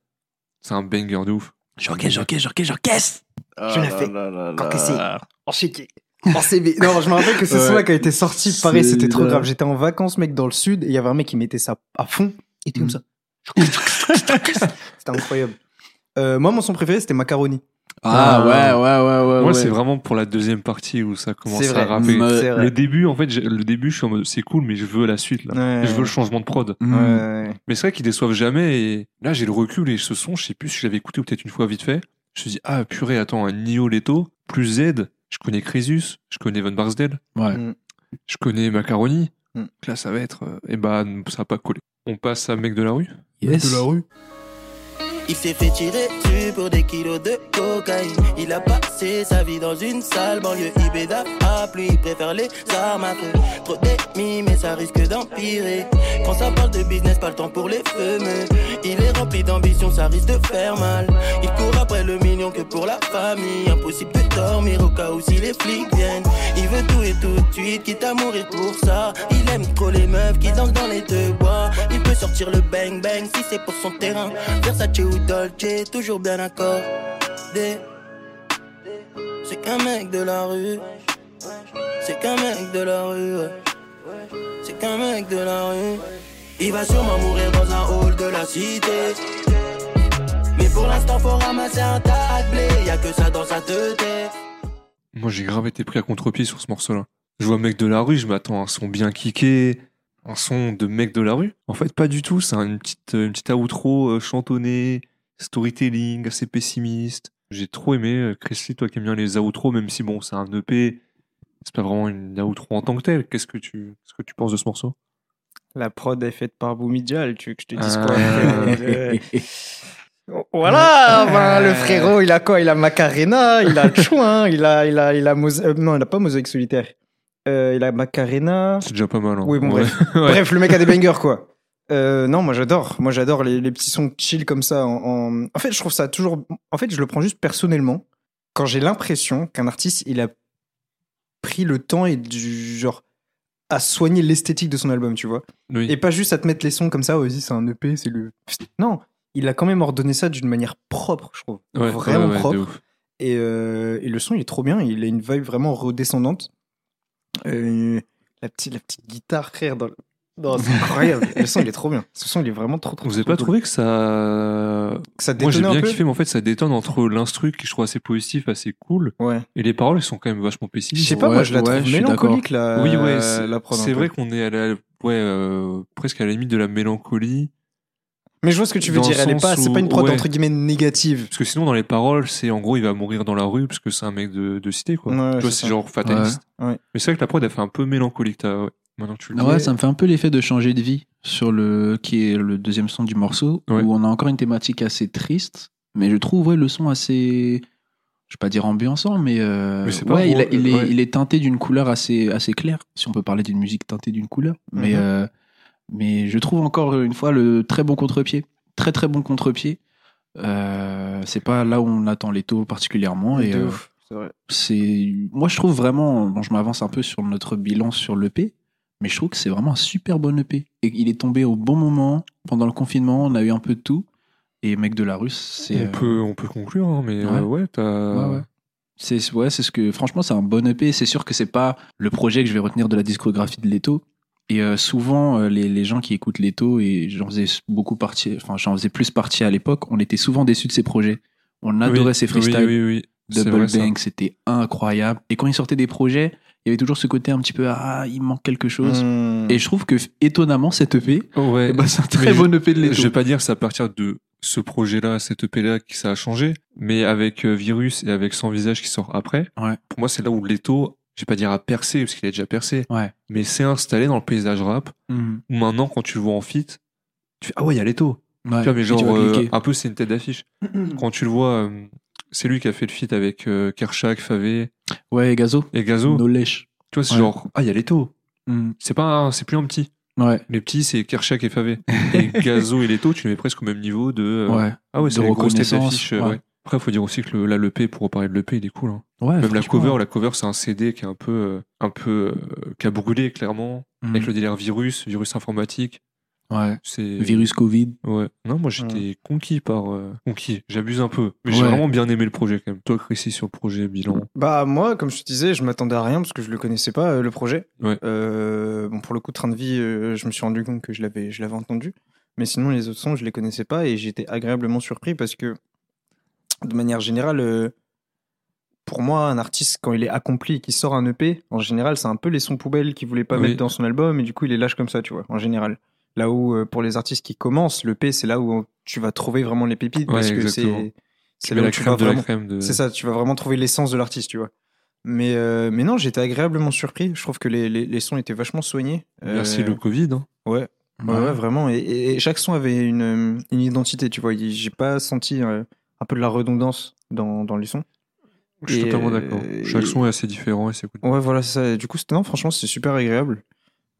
c'est un banger de ouf. J'encaisse, j'encaisse, j'encaisse, j'encaisse. Je l'ai fait. Quand que c'est en CB. Non, je me rappelle que ce Ouais. son-là, quand il était sorti, pareil, C'est c'était trop grave. J'étais en vacances, mec, dans le sud, et il y avait un mec qui mettait ça à fond. Il était comme Mm. ça. C'était incroyable. Euh, moi, mon son préféré, c'était Macaroni. Ah ouais, ouais, ouais, ouais. Moi, ouais. c'est vraiment pour la deuxième partie où ça commence C'est à rapper. C'est vrai. Le début, en fait, j'ai- le début, je suis en mode, c'est cool, mais je veux la suite, là. Ouais. Je veux le changement de prod. Mm. Ouais. Mais c'est vrai qu'ils déçoivent jamais. Et là, j'ai le recul et ce son, je sais plus si je l'avais écouté ou peut-être une fois vite fait. Je me suis dit, ah purée, attends, un Nio Leto, plus Z, je connais Crésus, je connais Von Barsdale, Ouais. Mm. je connais Macaroni. Mm. Là, ça va être. euh, eh bah, ça va pas coller. On passe à Mec de la rue? Yes. rue? Il s'est fait tirer dessus pour des kilos de cocaïne. Il a passé sa vie dans une salle banlieue Ibeda. A plus, il préfère les armes à feu. Trop d'ennemis, mais ça risque d'empirer. Quand ça parle de business, pas le temps pour les fumeux. Il est rempli d'ambition, ça risque de faire mal. Il court après le million que pour la famille. Impossible de dormir au cas où si les flics viennent. Il veut tout et tout de suite, quitte à mourir pour ça. Il aime trop les meufs qui dansent dans les deux bois. Il peut sortir le bang bang si c'est pour son terrain. Versace ou Dolce, toujours bien accordé. C'est qu'un mec de la rue. C'est qu'un mec de la rue. C'est qu'un mec de la rue. Il va sûrement mourir dans un hall de la cité. Mais pour l'instant, faut ramasser un tas de blé. Y a que ça dans sa tête. Moi, j'ai grave été pris à contre-pied sur ce morceau-là. Je vois Mec de la rue, je m'attends à un son bien kické, un son de Mec de la rue. En fait, pas du tout. C'est une petite, une petite outro euh, chantonnée, storytelling, assez pessimiste. J'ai trop aimé. euh, Chris Lee, toi qui aimes bien les outros, même si bon, c'est un EP, c'est pas vraiment une outro en tant que telle. Qu'est-ce que tu, qu'est-ce que tu penses de ce morceau? La prod est faite par Boumidjal, tu veux que je te dise Ah. quoi? Frérot Voilà, ben, le frérot, il a quoi? Il a Macarena, il a Chouin, il a, il a, il a Mose- euh, non, il a pas Mosaïque solitaire. Euh, il a Macarena. C'est déjà pas mal. Hein. Oui, bon, Ouais. bref. Ouais. Bref, le mec a des bangers, quoi. Euh, non, moi j'adore. Moi j'adore les, les petits sons chill comme ça. En, en... en fait, je trouve ça toujours. En fait, je le prends juste personnellement. Quand j'ai l'impression qu'un artiste, il a pris le temps et du genre à soigner l'esthétique de son album, tu vois. Oui. Et pas juste à te mettre les sons comme ça, vas-y, c'est un EP, c'est le. Non, il a quand même ordonné ça d'une manière propre, je trouve. Ouais, vraiment ouais, ouais, de propre. Et, euh, et le son, il est trop bien. Il a une vibe vraiment redescendante. Euh, la, petite, la petite guitare, frère, dans le- Non, c'est incroyable. le son, il est trop bien. Ce son, il est vraiment trop, trop Vous avez trop pas trouvé que ça. que ça Moi j'ai bien un peu kiffé, mais en fait ça détonne entre l'instru qui je trouve assez positif, assez cool, Ouais. et les paroles elles sont quand même vachement Je pessimistes. sais pas, Ouais, moi, je la ouais, trouve je mélancolique, la, Oui, ouais, c'est vrai qu'on est à la, ouais, euh, presque à la limite de la mélancolie. Mais je vois ce que tu veux dans dire. Elle est pas, c'est pas une prod ouais. entre guillemets négative. Parce que sinon, dans les paroles, c'est en gros, il va mourir dans la rue parce que c'est un mec de, de cité, quoi. Ouais, tu vois, c'est genre fataliste. Ouais. Ouais. Mais c'est vrai que la prod, elle fait un peu mélancolique, t'as, ouais. Maintenant que tu le dis. Ouais, ça me fait un peu l'effet de changer de vie sur le qui est le deuxième son du morceau Ouais. où on a encore une thématique assez triste, mais je trouve ouais le son assez je vais pas dire ambiançant mais, euh, Mais c'est pas ouais, il, a- drôle, il est ouais. il est teinté d'une couleur assez assez claire si on peut parler d'une musique teintée d'une couleur mais Mhm. euh, mais je trouve encore une fois le très bon contre-pied très très bon contre-pied euh, c'est pas là où on attend les taux particulièrement et euh, ouf, c'est vrai. c'est moi je trouve vraiment bon je m'avance un peu sur notre bilan sur l'EP mais je trouve que c'est vraiment un super bon EP et il est tombé au bon moment pendant le confinement on a eu un peu de tout et mec de la russe c'est on, euh, peut, on peut conclure, hein, mais Ouais. euh, ouais, t'as. ouais, ouais. c'est ouais c'est ce que franchement c'est un bon EP c'est sûr que c'est pas le projet que je vais retenir de la discographie de Leto et euh, souvent euh, les, les gens qui écoutent Leto et j'en faisais beaucoup partie enfin j'en faisais plus partie à l'époque on était souvent déçus de ses projets on adorait Oui, ses freestyles Oui, oui, oui. Double. Bang, c'était incroyable. Et quand il sortait des projets, il y avait toujours ce côté un petit peu ah il manque quelque chose. Hmm. Et je trouve que étonnamment cette EP, Ouais. ben, c'est un très Mais je- bon EP de Je Leto. vais pas dire que c'est à partir de ce projet-là, cette EP-là, que ça a changé, mais avec euh, Virus et avec Sans Visage qui sort après, Ouais. pour moi, c'est là où Leto, je vais pas dire a percé, parce qu'il a déjà percé, Ouais. mais s'est installé dans le paysage rap, Mhm. où maintenant, quand tu le vois en feat, tu fais Ah ouais, il y a Leto. Ouais. Tu vois, mais Et genre, euh, un peu, c'est une tête d'affiche. quand tu le vois, euh, c'est lui qui a fait le feat avec euh, Kershak, Favé Ouais, Gazo. et Gazo. No lèche. Tu vois, c'est Ouais. genre, ah, il y a Leto. Mhm. C'est pas, un- c'est plus un petit. Ouais. Les petits, c'est Kershak et Favé. et Gazo et Leto, tu les mets presque au même niveau de. euh, Ouais. Ah ouais, de c'est les grosses têtes reconnaissance, d'affiche. euh, ouais. Après, il faut dire aussi que le, là, l'EP, pour reparler de l'EP, il est cool. hein. Ouais, Même la cover, la cover, c'est un CD qui est un peu, euh, un peu, euh, qui a brûlé, clairement. Mhm. Avec le délire virus, virus informatique. Ouais. C'est. Virus Covid. Ouais. Non, moi, j'étais conquis par, euh, conquis. J'abuse un peu. Mais j'ai Ouais. vraiment bien aimé le projet, quand même. Toi, Chrissy, sur le projet bilan. Bah moi, comme je te disais, je m'attendais à rien parce que je le connaissais pas euh, le projet. Ouais. Euh, bon pour le coup, train de vie, euh, je me suis rendu compte que je l'avais, je l'avais entendu. Mais sinon les autres sons, je les connaissais pas et j'étais agréablement surpris parce que de manière générale, euh, pour moi, un artiste quand il est accompli et qu'il sort un EP, en général, c'est un peu les sons poubelles qu'il voulait pas Oui. mettre dans son album et du coup il les lâche comme ça, tu vois. En général. Là où euh, pour les artistes qui commencent, l'EP c'est là où tu vas trouver vraiment les pépites Ouais, parce que exactement. c'est là où tu vas vraiment de. c'est ça, tu vas vraiment trouver l'essence de l'artiste, tu vois. Mais, euh, mais non, j'étais agréablement surpris. Je trouve que les, les, les sons étaient vachement soignés. Merci le Covid. hein. Ouais, ouais, ouais, vraiment. Et, et- et chaque son avait une, une identité, tu vois. J'ai pas senti euh, un peu de la redondance dans, dans les sons. Je suis Et, totalement d'accord. et- Chaque son est assez différent et c'est cool. Ouais, voilà, ça. Du coup, non, franchement, c'est super agréable.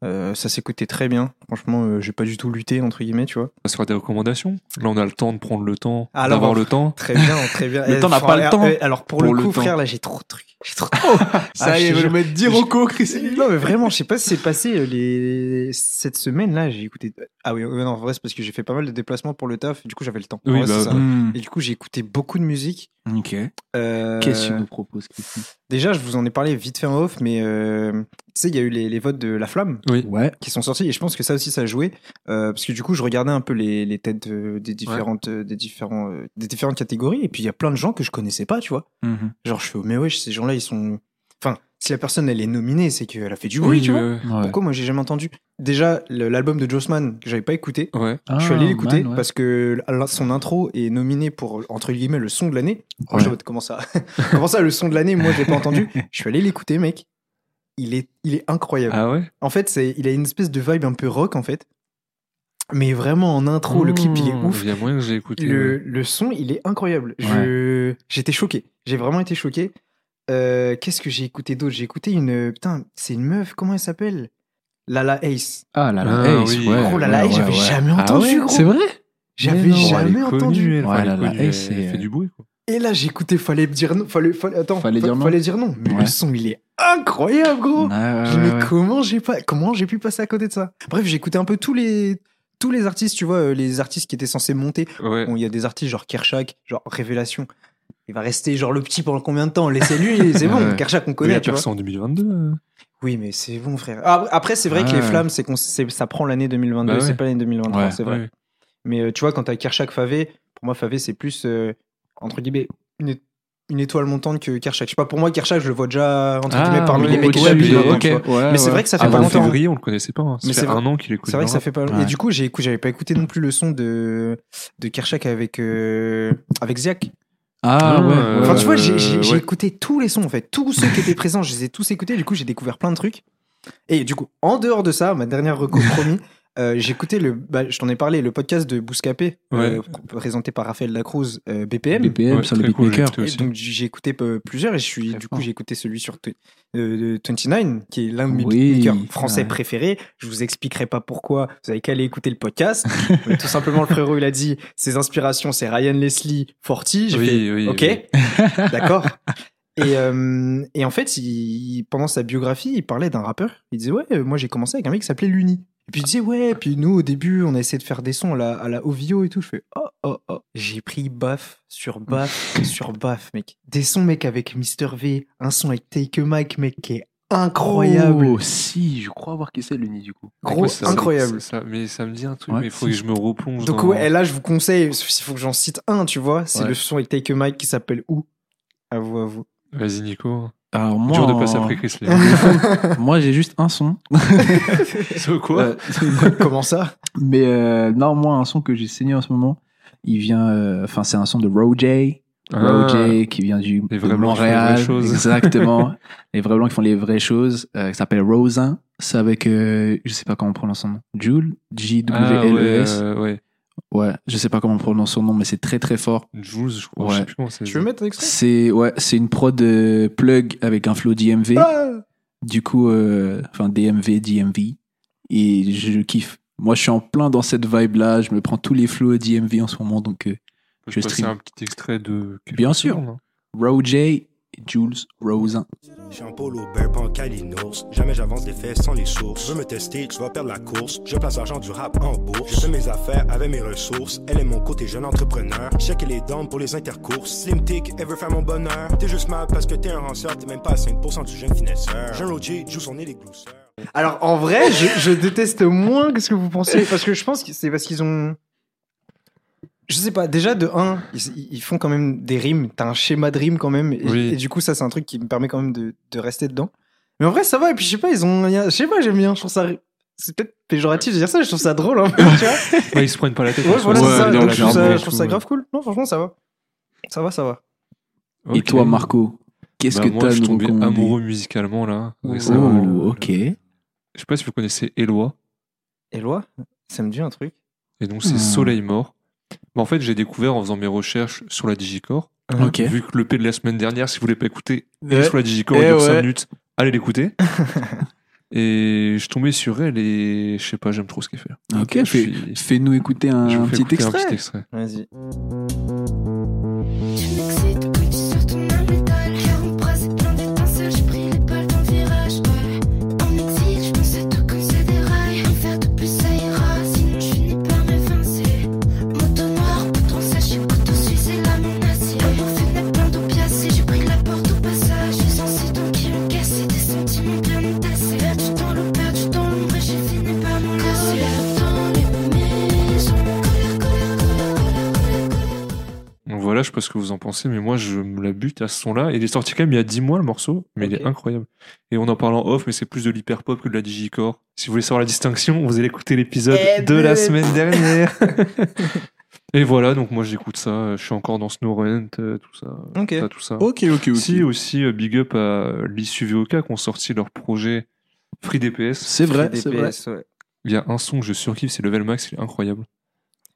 Euh, ça s'écoutait très bien. Franchement, euh, j'ai pas du tout lutté, entre guillemets, tu vois. Ça sera des recommandations. Là, on a le temps de prendre le temps, Alors, d'avoir le temps. Très bien, très bien. Le Eh, temps n'a faut- pas le temps euh, Alors, pour, pour le le coup, temps. frère, là, j'ai trop de trucs. J'ai trop de Ça Ah, y est, je vais jure. me dire au co, Chris. Non, mais vraiment, je sais pas ce qui s'est passé euh, les... cette semaine-là. J'ai écouté. Ah oui, ouais, non, en vrai, c'est parce que j'ai fait pas mal de déplacements pour le taf. Du coup, j'avais le temps. Oui, vrai, bah, c'est ça. Hmm. Et du coup, j'ai écouté beaucoup de musique. Ok. Euh, Qu'est-ce que tu nous proposes, Chris Déjà, je vous en ai parlé vite fait en off, mais euh, tu sais, il y a eu les, les votes de La Flamme Oui. Ouais. qui sont sortis et je pense que ça aussi, ça a joué. euh, parce que du coup, je regardais un peu les, les têtes euh, des, différentes, des, différents, euh, des différentes catégories et puis il y a plein de gens que je connaissais pas, tu vois. Mhm. Genre, je fais, oh, mais wesh, ces gens-là, ils sont. Enfin, si la personne, elle est nominée, c'est qu'elle a fait du bruit, tu vois. ouais, Ouais. Pourquoi moi j'ai jamais entendu? Déjà l'album de Jossman que j'avais pas écouté, ouais. je suis allé Ah, l'écouter parce que son intro est nominé pour entre guillemets le son de l'année. Je mode, comment ça Comment ça le son de l'année Moi je l'ai pas entendu. Je suis allé l'écouter mec. Il est il est incroyable. Ah ouais? En fait c'est il a une espèce de vibe un peu rock en fait. Mais vraiment en intro le clip il est ouf. Il y a moyen que j'ai écouté. Le, le son, il est incroyable. Je J'étais choqué. J'ai vraiment été choqué. Euh, Qu'est-ce que j'ai écouté d'autre? J'ai écouté une. Putain, c'est une meuf, comment elle s'appelle? Lala Ace. Ah là, Ah, Ace, oui. ouais. Gros, Lala ouais, Ace, j'avais ouais, ouais. jamais Ah entendu, ouais gros. C'est vrai? J'avais jamais connue, entendu. elle, Ouais, enfin, elle est là, la connue, Ace, elle fait du bruit. Quoi. Et là, j'ai écouté, fallait dire non. Fallait, fallait, attends, Fallait fa- dire non? Fallait dire non. Mais Ouais. le son, il est incroyable, gros. Ouais, ouais, Je dis, mais ouais. comment j'ai pas, comment j'ai pu passer à côté de ça? Bref, j'ai écouté un peu tous les, tous les artistes, tu vois, euh, les artistes qui étaient censés monter. Ouais. Bon, il y a des artistes genre Kershak, genre Révélation. Il va rester genre le petit pendant combien de temps? Laissez-lui, c'est bon. Kershak, on connaît, il en 2022. euh. Oui, mais c'est bon, frère. Ah, Après, c'est vrai que les flammes, c'est ça prend l'année 2022, Bah ouais. c'est pas l'année 2023, Ouais, c'est vrai. Ouais. Mais euh, tu vois, quand t'as Kershak Favé, pour moi, Favé, c'est plus, euh, entre guillemets, une, une étoile montante que Kershak. Je sais pas, pour moi, Kershak, je le vois déjà, entre guillemets, parmi les mecs vois. Mais c'est vrai que ça fait Avant pas longtemps. février, on le connaissait pas. hein. Ça Mais fait c'est vrai- un an qu'il est connu. C'est vrai que ça fait pas. Ouais. Et du coup, j'ai j'avais pas écouté non plus le son de de Kershak avec euh, avec Ziak. Ah ouais. Euh, Enfin, tu vois, j'ai j'ai- j'ai ouais. écouté tous les sons en fait, tous ceux qui étaient présents, je les ai tous écoutés. Du coup, j'ai découvert plein de trucs. Et du coup, en dehors de ça, ma dernière reco promis, euh, j'ai écouté le, bah, je t'en ai parlé, le podcast de Bouscapé, euh, présenté par Raphaël Lacruz, euh, BPM. BPM Ouais, sur le cool, beatmaker. j'ai écouté Et aussi. donc j'ai écouté peu- plusieurs et je suis du coup j'ai écouté celui sur tw- euh, de 29 qui est l'un de mes Oui, beatmakers français ouais. préférés. Je vous expliquerai pas pourquoi. Vous avez qu'à aller écouter le podcast. Mais tout simplement le frérot il a dit ses inspirations c'est Ryan Leslie, Forty. J'ai Oui, fait oui, ok oui. d'accord. Et, euh, et en fait, il- pendant sa biographie, il parlait d'un rappeur. Il disait Ouais, euh, moi j'ai commencé avec un mec qui s'appelait Luni. Et puis il disait Ouais, puis nous au début, on a essayé de faire des sons à la, à la OVO et tout. Je fais Oh, oh, oh. J'ai pris baf sur baf sur baf, mec. Des sons, mec, avec Mr. V. Un son avec Take a Mike, mec, qui est incroyable. Oh, si, je crois voir qui c'est l'uni du coup. Gros, Ouais, ça- incroyable. ça- mais ça me dit un truc, Ouais, mais il faut si. que je me replonge. Donc, dans- ouais, et là, je vous conseille, il faut que j'en cite un, tu vois. C'est Ouais. le son avec Take a Mike qui s'appelle Où? À vous, à vous. Vas-y, Nico. Alors moi, Dur de passer après Chris Lee. moi j'ai juste un son. C'est quoi Euh, Comment ça mais euh, non, moi un son que j'ai saigné en ce moment, il vient, euh, enfin c'est un son de Roger. Ah. Roger qui vient du Les de vrais blancs qui font les Montréal, vraies choses. exactement. les vrais blancs qui font les vraies choses. Euh, qui s'appelle Rosin. C'est avec, euh, je sais pas comment on prononce son nom. Jules, J W Ah, L ouais, E S? euh, ouais. Ouais, je sais pas comment on prononce son nom, mais c'est très très fort. Jules, je crois. Ouais. Je sais plus comment c'est. Tu veux mettre un extrait? C'est ouais, c'est une prod euh, plug avec un flow DMV. Ah Du coup, euh, enfin DMV, DMV, et je kiffe. Moi, je suis en plein dans cette vibe là. Je me prends tous les flows DMV en ce moment, donc euh, Je stream. un petit extrait de. Bien sûr. hein. Jules, Rosin. J'ai un polo bear, pas un calinos. Jamais j'avance des faits sans les sources. Veux me tester, tu vas perdre la course. Je place l'argent du rap en bourse. Je fais mes affaires avec mes ressources. Elle est mon côté jeune entrepreneur. Qu'elle est down pour les intercourses. Slim Tick, elle veut faire mon bonheur. T'es juste mal parce que t'es un ranceur. T'es même pas à 5% du jeune finesseur. Jeune Roger joue son nez les glousseurs. Alors, en vrai, je, je déteste moins que ce que vous pensez. Parce que je pense que c'est parce qu'ils ont. Je sais pas, déjà de 1, ils, ils font quand même des rimes. T'as un schéma de rimes quand même. Et, Oui. et du coup, ça, c'est un truc qui me permet quand même de, de rester dedans. Mais en vrai, ça va. Et puis, je sais pas, ils ont. Je sais pas, j'aime bien. Je trouve ça. C'est peut-être péjoratif de dire ça, je trouve ça drôle un peu, tu vois. Ouais, ils se prennent pas la tête. Ouais, soi. voilà, Ouais, c'est ça. non, Donc, je trouve ça, je trouve ça grave cool. Non, franchement, ça va. Ça va, ça va. Et Ok. toi, Marco Qu'est-ce Bah, que t'as je tombé amoureux musicalement là. Oh. récemment. Oh, ok. Je sais pas si vous connaissez Eloi. Eloi? Ça me dit un truc. Et donc c'est Hmm. Soleil Mort. Bah, en fait, j'ai découvert en faisant mes recherches sur la Digicore. Ok. Vu que le P de la semaine dernière, si vous voulez pas écouter, il est Ouais. sur la Digicore, il Eh dure 5 ouais. minutes. Allez l'écouter. et je tombais sur elle et je sais pas, j'aime trop ce qu'elle fait. Ok, fais- fais-nous écouter un, je vous fais petit écouter. Un petit extrait. Vas-y. Ce que vous en pensez, mais moi je me la bute à ce son-là. Il est sorti quand même il y a 10 mois le morceau, mais il est incroyable. Et on en parle en off, mais c'est plus de l'hyper pop que de la digicore. Si vous voulez savoir la distinction, vous allez écouter l'épisode Eh de la ben. semaine dernière. Et voilà, donc moi j'écoute ça. Je suis encore dans Snowrent, euh, tout ça. Ok. ça, tout ça. Ok, ok, ok. Si aussi euh, big up à l'issue VOK qui ont sorti leur projet Free DPS. C'est vrai, c'est vrai. Il y a un son que je surkiffe, c'est Level Max, il est incroyable.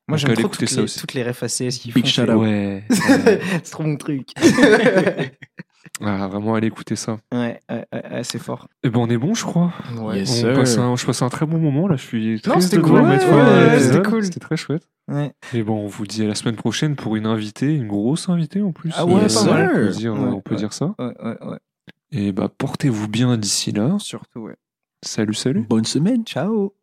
Moi j'aime trop écouter toutes ça les, aussi. toutes les refs ACS qui Big font. shout out. Ouais. c'est trop mon truc. ah, vraiment, allez écouter ça. ouais, ouais, ouais, c'est fort. Et ben on est bon, je crois. Ouais. Yes, On sir. passe un- je passe un très bon moment là. Je suis Non, triste c'était cool. Ouais, c'était cool. C'était très chouette. Ouais. Et bon, on vous dit à la semaine prochaine pour une invitée, une grosse invitée en plus. Ah ouais, Yes, pas mal. On peut dire, Ouais, on peut ouais. dire ça. Ouais, ouais, ouais. Et bah portez-vous bien d'ici là. Surtout, ouais. Salut, salut. Bonne semaine. Ciao.